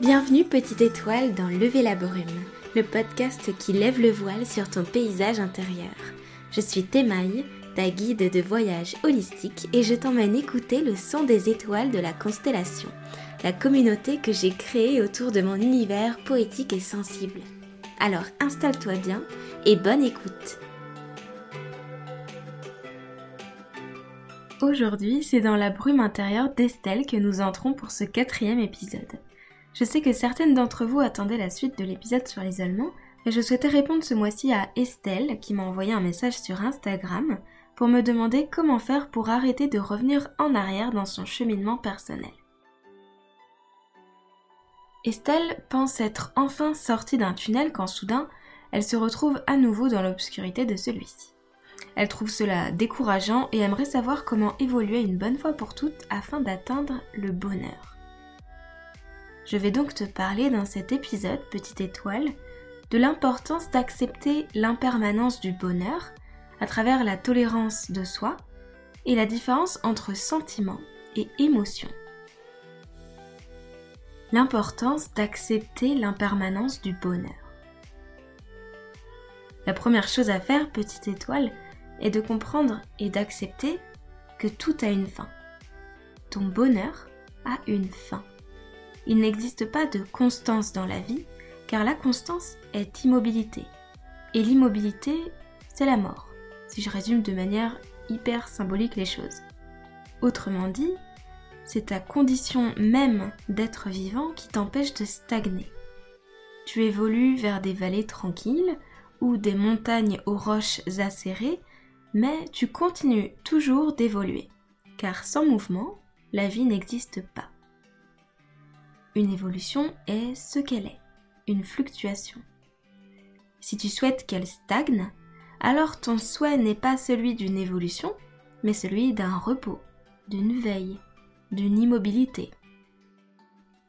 Bienvenue petite étoile dans Lever la brume, le podcast qui lève le voile sur ton paysage intérieur. Je suis Thémaï, ta guide de voyage holistique et je t'emmène écouter le son des étoiles de la constellation, la communauté que j'ai créée autour de mon univers poétique et sensible. Alors installe-toi bien et bonne écoute. Aujourd'hui, c'est dans la brume intérieure d'Estelle que nous entrons pour ce quatrième épisode. Je sais que certaines d'entre vous attendaient la suite de l'épisode sur l'isolement, et je souhaitais répondre ce mois-ci à Estelle qui m'a envoyé un message sur Instagram pour me demander comment faire pour arrêter de revenir en arrière dans son cheminement personnel. Estelle pense être enfin sortie d'un tunnel quand soudain elle se retrouve à nouveau dans l'obscurité de celui-ci. Elle trouve cela décourageant et aimerait savoir comment évoluer une bonne fois pour toutes afin d'atteindre le bonheur. Je vais donc te parler dans cet épisode, petite étoile, de l'importance d'accepter l'impermanence du bonheur à travers la tolérance de soi et la différence entre sentiment et émotion. L'importance d'accepter l'impermanence du bonheur. La première chose à faire, petite étoile, est de comprendre et d'accepter que tout a une fin. Ton bonheur a une fin. Il n'existe pas de constance dans la vie, car la constance est immobilité. Et l'immobilité, c'est la mort, si je résume de manière hyper symbolique les choses. Autrement dit, c'est ta condition même d'être vivant qui t'empêche de stagner. Tu évolues vers des vallées tranquilles ou des montagnes aux roches acérées, mais tu continues toujours d'évoluer, car sans mouvement, la vie n'existe pas. Une évolution est ce qu'elle est, une fluctuation. Si tu souhaites qu'elle stagne, alors ton souhait n'est pas celui d'une évolution, mais celui d'un repos, d'une veille, d'une immobilité.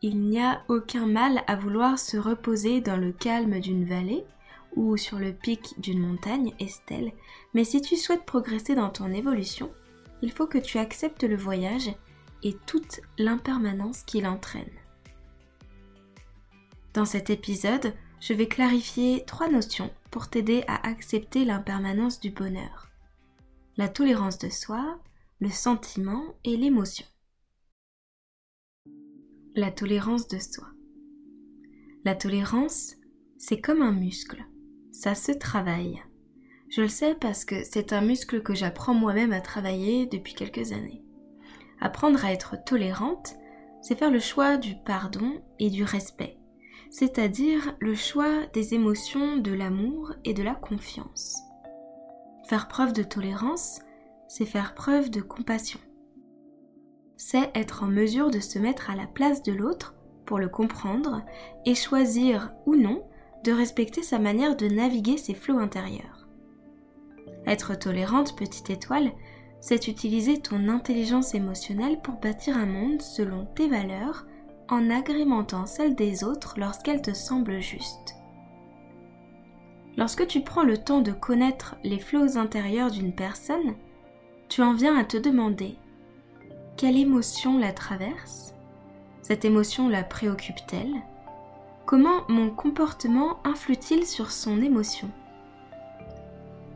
Il n'y a aucun mal à vouloir se reposer dans le calme d'une vallée ou sur le pic d'une montagne, Estelle, mais si tu souhaites progresser dans ton évolution, il faut que tu acceptes le voyage et toute l'impermanence qu'il entraîne. Dans cet épisode, je vais clarifier trois notions pour t'aider à accepter l'impermanence du bonheur. La tolérance de soi, le sentiment et l'émotion. La tolérance de soi. La tolérance, c'est comme un muscle. Ça se travaille. Je le sais parce que c'est un muscle que j'apprends moi-même à travailler depuis quelques années. Apprendre à être tolérante, c'est faire le choix du pardon et du respect c'est-à-dire le choix des émotions de l'amour et de la confiance. Faire preuve de tolérance, c'est faire preuve de compassion. C'est être en mesure de se mettre à la place de l'autre pour le comprendre et choisir ou non de respecter sa manière de naviguer ses flots intérieurs. Être tolérante, petite étoile, c'est utiliser ton intelligence émotionnelle pour bâtir un monde selon tes valeurs, en agrémentant celle des autres lorsqu'elle te semble juste. Lorsque tu prends le temps de connaître les flots intérieurs d'une personne, tu en viens à te demander quelle émotion la traverse? Cette émotion la préoccupe-t-elle? Comment mon comportement influe-t-il sur son émotion?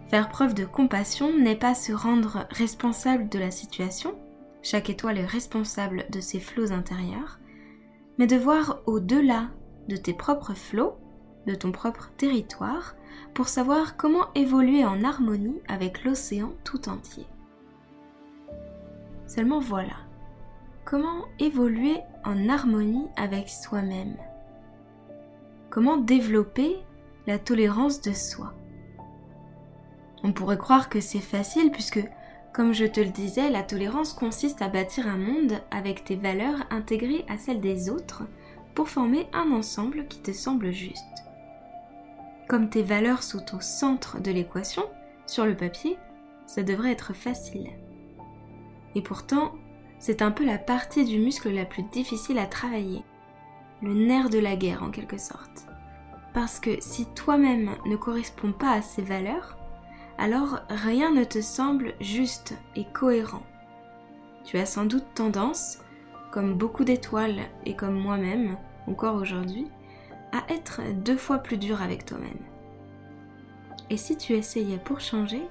Faire preuve de compassion n'est pas se rendre responsable de la situation, chaque étoile est responsable de ses flots intérieurs, mais de voir au-delà de tes propres flots, de ton propre territoire, pour savoir comment évoluer en harmonie avec l'océan tout entier. Seulement voilà, comment évoluer en harmonie avec soi-même? Comment développer la tolérance de soi On pourrait croire que c'est facile puisque comme je te le disais, la tolérance consiste à bâtir un monde avec tes valeurs intégrées à celles des autres pour former un ensemble qui te semble juste. Comme tes valeurs sont au centre de l'équation, sur le papier, ça devrait être facile. Et pourtant, c'est un peu la partie du muscle la plus difficile à travailler. Le nerf de la guerre en quelque sorte. Parce que si toi-même ne corresponds pas à ces valeurs, alors rien ne te semble juste et cohérent. Tu as sans doute tendance, comme beaucoup d'étoiles et comme moi-même, encore aujourd'hui, à être deux fois plus dur avec toi-même. Et si tu essayais pour changer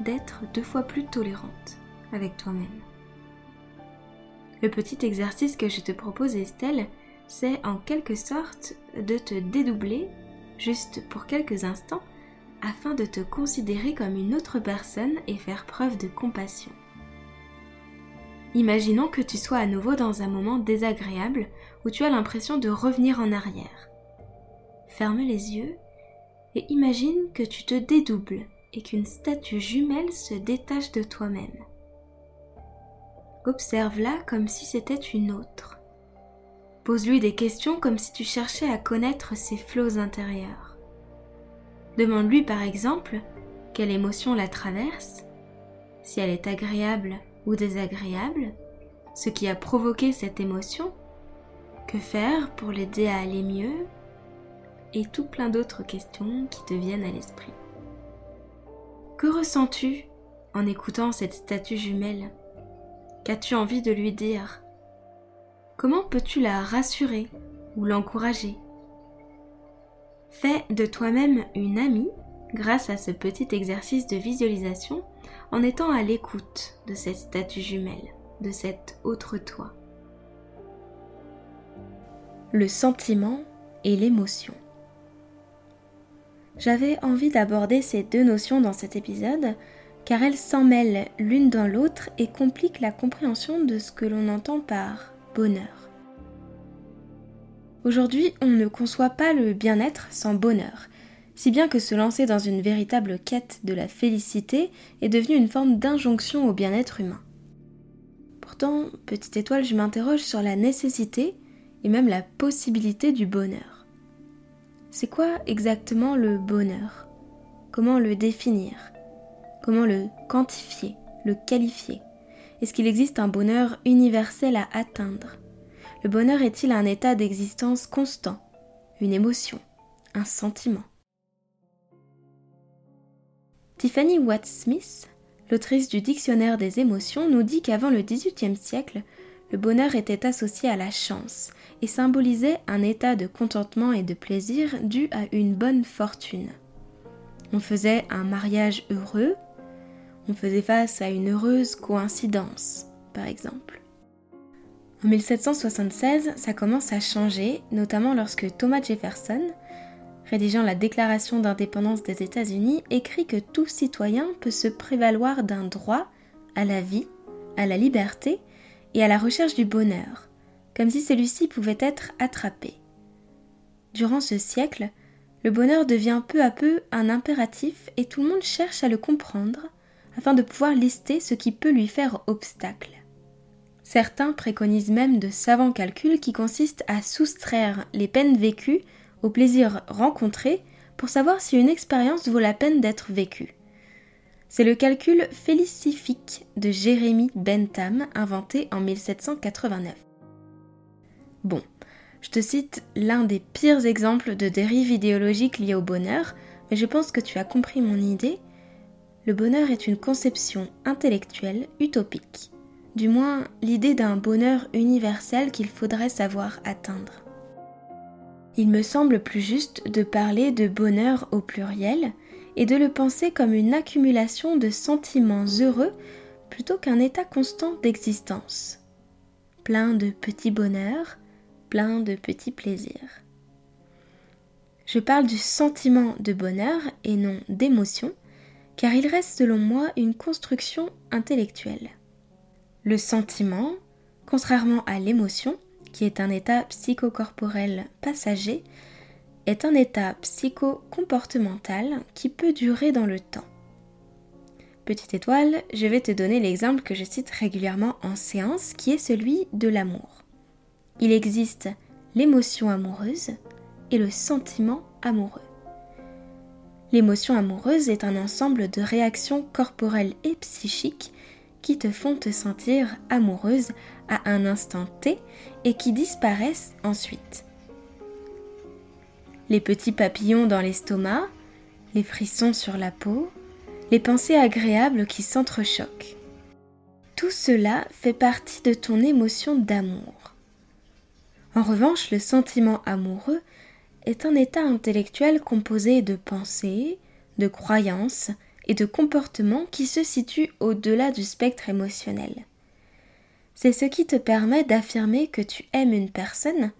d'être deux fois plus tolérante avec toi-même Le petit exercice que je te propose Estelle, c'est en quelque sorte de te dédoubler, juste pour quelques instants, afin de te considérer comme une autre personne et faire preuve de compassion. Imaginons que tu sois à nouveau dans un moment désagréable où tu as l'impression de revenir en arrière. Ferme les yeux et imagine que tu te dédoubles et qu'une statue jumelle se détache de toi-même. Observe-la comme si c'était une autre. Pose-lui des questions comme si tu cherchais à connaître ses flots intérieurs. Demande-lui par exemple quelle émotion la traverse, si elle est agréable ou désagréable, ce qui a provoqué cette émotion, que faire pour l'aider à aller mieux, et tout plein d'autres questions qui te viennent à l'esprit. Que ressens-tu en écoutant cette statue jumelle? Qu'as-tu envie de lui dire? Comment peux-tu la rassurer ou l'encourager? Fais de toi-même une amie grâce à ce petit exercice de visualisation en étant à l'écoute de cette statue jumelle, de cet autre toi. Le sentiment et l'émotion. J'avais envie d'aborder ces deux notions dans cet épisode car elles s'emmêlent l'une dans l'autre et compliquent la compréhension de ce que l'on entend par bonheur. Aujourd'hui, on ne conçoit pas le bien-être sans bonheur, si bien que se lancer dans une véritable quête de la félicité est devenu une forme d'injonction au bien-être humain. Pourtant, petite étoile, je m'interroge sur la nécessité et même la possibilité du bonheur. C'est quoi exactement le bonheur? Comment le définir? Comment le quantifier, le qualifier? Est-ce qu'il existe un bonheur universel à atteindre? Le bonheur est-il un état d'existence constant, une émotion, un sentiment? Tiffany Watt-Smith, l'autrice du Dictionnaire des émotions, nous dit qu'avant le XVIIIe siècle, le bonheur était associé à la chance et symbolisait un état de contentement et de plaisir dû à une bonne fortune. On faisait un mariage heureux, on faisait face à une heureuse coïncidence, par exemple. En 1776, ça commence à changer, notamment lorsque Thomas Jefferson, rédigeant la Déclaration d'indépendance des États-Unis, écrit que tout citoyen peut se prévaloir d'un droit à la vie, à la liberté et à la recherche du bonheur, comme si celui-ci pouvait être attrapé. Durant ce siècle, le bonheur devient peu à peu un impératif et tout le monde cherche à le comprendre afin de pouvoir lister ce qui peut lui faire obstacle. Certains préconisent même de savants calculs qui consistent à soustraire les peines vécues au plaisir rencontré pour savoir si une expérience vaut la peine d'être vécue. C'est le calcul félicifique de Jérémy Bentham inventé en 1789. Bon, je te cite l'un des pires exemples de dérives idéologiques liées au bonheur, mais je pense que tu as compris mon idée. Le bonheur est une conception intellectuelle utopique, du moins l'idée d'un bonheur universel qu'il faudrait savoir atteindre. Il me semble plus juste de parler de bonheur au pluriel et de le penser comme une accumulation de sentiments heureux plutôt qu'un état constant d'existence. Plein de petits bonheurs, plein de petits plaisirs. Je parle du sentiment de bonheur et non d'émotion, car il reste selon moi une construction intellectuelle. Le sentiment, contrairement à l'émotion, qui est un état psychocorporel passager, est un état psycho-comportemental qui peut durer dans le temps. Petite étoile, je vais te donner l'exemple que je cite régulièrement en séance, qui est celui de l'amour. Il existe l'émotion amoureuse et le sentiment amoureux. L'émotion amoureuse est un ensemble de réactions corporelles et psychiques qui te font te sentir amoureuse à un instant T et qui disparaissent ensuite. Les petits papillons dans l'estomac, les frissons sur la peau, les pensées agréables qui s'entrechoquent. Tout cela fait partie de ton émotion d'amour. En revanche, le sentiment amoureux est un état intellectuel composé de pensées, de croyances et de comportements qui se situent au-delà du spectre émotionnel. C'est ce qui te permet d'affirmer que tu aimes une personne,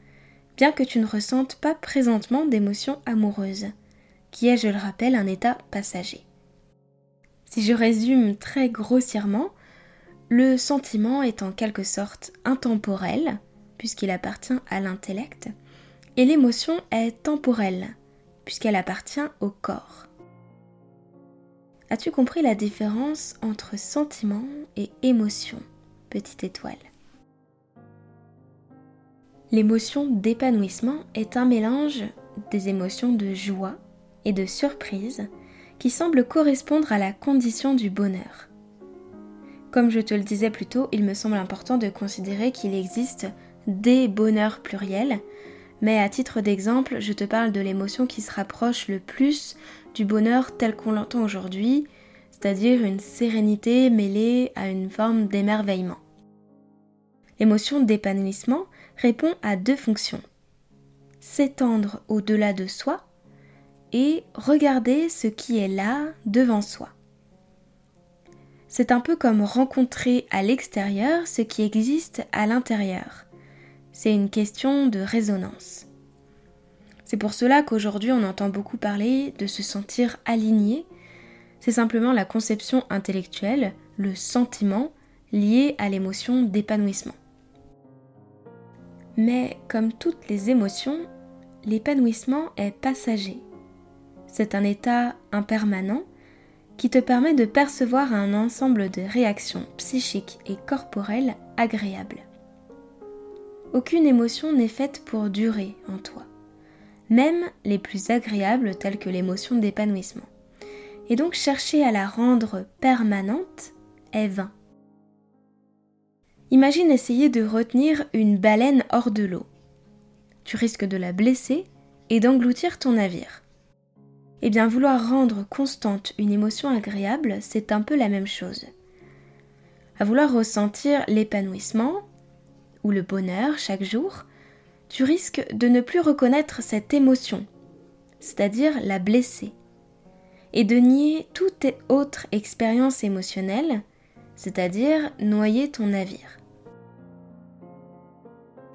bien que tu ne ressentes pas présentement d'émotion amoureuse, qui est, je le rappelle, un état passager. Si je résume très grossièrement, le sentiment est en quelque sorte intemporel, puisqu'il appartient à l'intellect, et l'émotion est temporelle, puisqu'elle appartient au corps. As-tu compris la différence entre sentiment et émotion, petite étoile? L'émotion d'épanouissement est un mélange des émotions de joie et de surprise qui semble correspondre à la condition du bonheur. Comme je te le disais plus tôt, il me semble important de considérer qu'il existe des bonheurs pluriels, mais à titre d'exemple, je te parle de l'émotion qui se rapproche le plus du bonheur tel qu'on l'entend aujourd'hui, c'est-à-dire une sérénité mêlée à une forme d'émerveillement. L'émotion d'épanouissement répond à deux fonctions. S'étendre au-delà de soi et regarder ce qui est là devant soi. C'est un peu comme rencontrer à l'extérieur ce qui existe à l'intérieur. C'est une question de résonance. C'est pour cela qu'aujourd'hui on entend beaucoup parler de se sentir aligné. C'est simplement la conception intellectuelle, le sentiment lié à l'émotion d'épanouissement. Mais comme toutes les émotions, l'épanouissement est passager. C'est un état impermanent qui te permet de percevoir un ensemble de réactions psychiques et corporelles agréables. Aucune émotion n'est faite pour durer en toi, même les plus agréables telles que l'émotion d'épanouissement. Et donc chercher à la rendre permanente est vain. Imagine essayer de retenir une baleine hors de l'eau. Tu risques de la blesser et d'engloutir ton navire. Eh bien, vouloir rendre constante une émotion agréable, c'est un peu la même chose. À vouloir ressentir l'épanouissement ou le bonheur chaque jour, tu risques de ne plus reconnaître cette émotion, c'est-à-dire la blesser, et de nier toute autre expérience émotionnelle, c'est-à-dire noyer ton navire.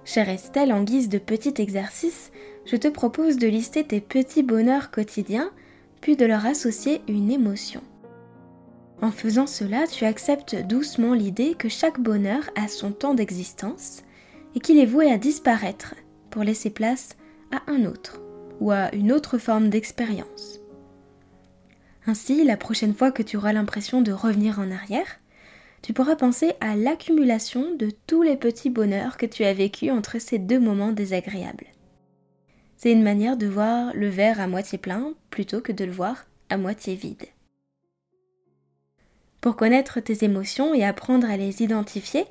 Chère Estelle, en guise de petit exercice, je te propose de lister tes petits bonheurs quotidiens, puis de leur associer une émotion. En faisant cela, tu acceptes doucement l'idée que chaque bonheur a son temps d'existence et qu'il est voué à disparaître pour laisser place à un autre ou à une autre forme d'expérience. Ainsi, la prochaine fois que tu auras l'impression de revenir en arrière, tu pourras penser à l'accumulation de tous les petits bonheurs que tu as vécus entre ces deux moments désagréables. C'est une manière de voir le verre à moitié plein plutôt que de le voir à moitié vide. Pour connaître tes émotions et apprendre à les identifier,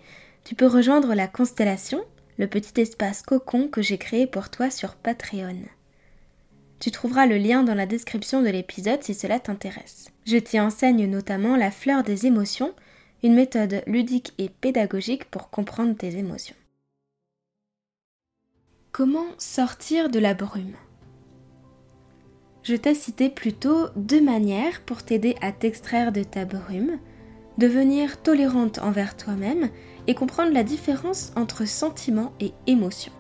tu peux rejoindre la constellation, le petit espace cocon que j'ai créé pour toi sur Patreon. Tu trouveras le lien dans la description de l'épisode si cela t'intéresse. Je t'y enseigne notamment la fleur des émotions, une méthode ludique et pédagogique pour comprendre tes émotions. Comment sortir de la brume? Je t'ai cité plutôt deux manières pour t'aider à t'extraire de ta brume, devenir tolérante envers toi-même et comprendre la différence entre sentiment et émotion.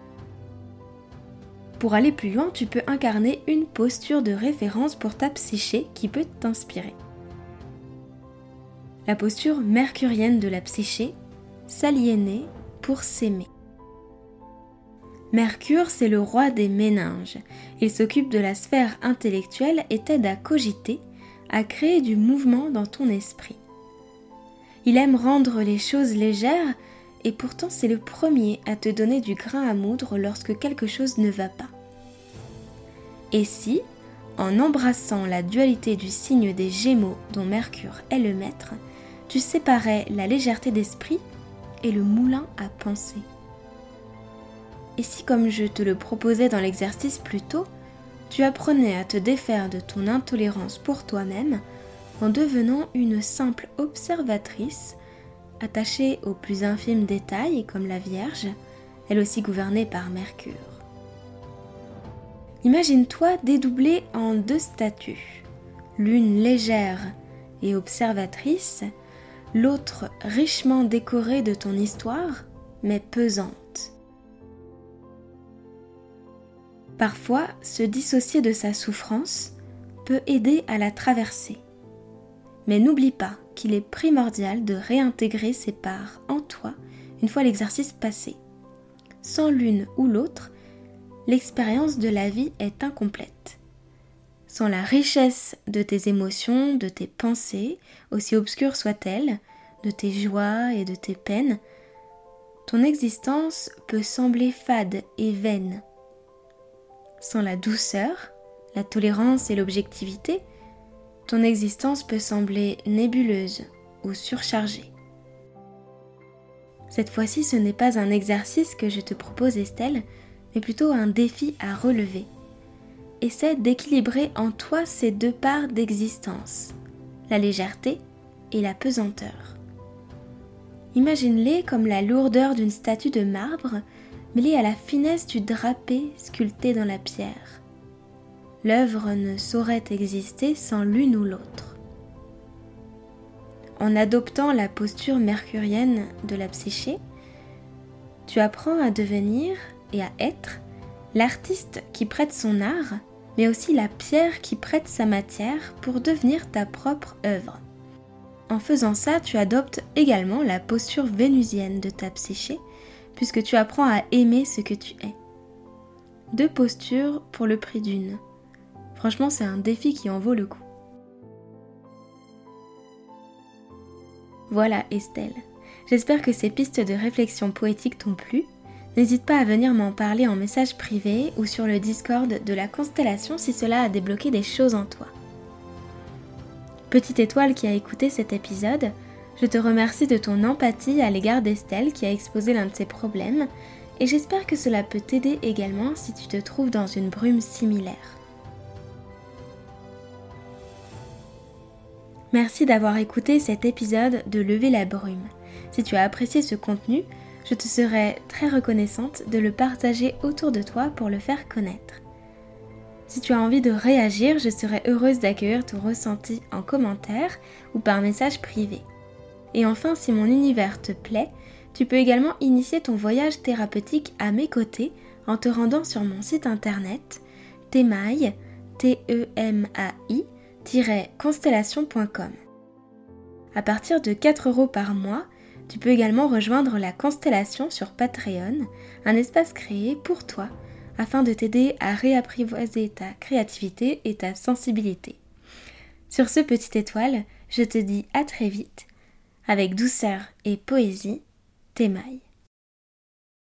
Pour aller plus loin, tu peux incarner une posture de référence pour ta psyché qui peut t'inspirer. La posture mercurienne de la psyché, s'aliéner pour s'aimer. Mercure, c'est le roi des méninges. Il s'occupe de la sphère intellectuelle et t'aide à cogiter, à créer du mouvement dans ton esprit. Il aime rendre les choses légères et pourtant c'est le premier à te donner du grain à moudre lorsque quelque chose ne va pas. Et si, en embrassant la dualité du signe des Gémeaux dont Mercure est le maître, tu séparais la légèreté d'esprit et le moulin à penser et si, comme je te le proposais dans l'exercice plus tôt, tu apprenais à te défaire de ton intolérance pour toi-même en devenant une simple observatrice, attachée aux plus infimes détails comme la Vierge, elle aussi gouvernée par Mercure. Imagine-toi dédoublée en deux statues, l'une légère et observatrice, l'autre richement décorée de ton histoire, mais pesante. Parfois, se dissocier de sa souffrance peut aider à la traverser. Mais n'oublie pas qu'il est primordial de réintégrer ces parts en toi une fois l'exercice passé. Sans l'une ou l'autre, l'expérience de la vie est incomplète. Sans la richesse de tes émotions, de tes pensées, aussi obscures soient-elles, de tes joies et de tes peines, ton existence peut sembler fade et vaine. Sans la douceur, la tolérance et l'objectivité, ton existence peut sembler nébuleuse ou surchargée. Cette fois-ci, ce n'est pas un exercice que je te propose, Estelle, mais plutôt un défi à relever. Essaie d'équilibrer en toi ces deux parts d'existence, la légèreté et la pesanteur. Imagine-les comme la lourdeur d'une statue de marbre mêlée à la finesse du drapé sculpté dans la pierre. L'œuvre ne saurait exister sans l'une ou l'autre. En adoptant la posture mercurienne de la psyché, tu apprends à devenir et à être l'artiste qui prête son art, mais aussi la pierre qui prête sa matière pour devenir ta propre œuvre. En faisant ça, tu adoptes également la posture vénusienne de ta psyché, puisque tu apprends à aimer ce que tu es. Deux postures pour le prix d'une. Franchement, c'est un défi qui en vaut le coup. Voilà Estelle. J'espère que ces pistes de réflexion poétique t'ont plu. N'hésite pas à venir m'en parler en message privé ou sur le Discord de la constellation si cela a débloqué des choses en toi. Petite étoile qui a écouté cet épisode, je te remercie de ton empathie à l'égard d'Estelle qui a exposé l'un de ses problèmes et j'espère que cela peut t'aider également si tu te trouves dans une brume similaire. Merci d'avoir écouté cet épisode de Lever la brume. Si tu as apprécié ce contenu, je te serais très reconnaissante de le partager autour de toi pour le faire connaître. Si tu as envie de réagir, je serai heureuse d'accueillir ton ressenti en commentaire ou par message privé. Et enfin, si mon univers te plaît, tu peux également initier ton voyage thérapeutique à mes côtés en te rendant sur mon site internet temai, e constellation.com. À partir de 4 euros par mois, tu peux également rejoindre la constellation sur Patreon, un espace créé pour toi afin de t'aider à réapprivoiser ta créativité et ta sensibilité. Sur ce petite étoile, je te dis à très vite, avec douceur et poésie, t'émaille.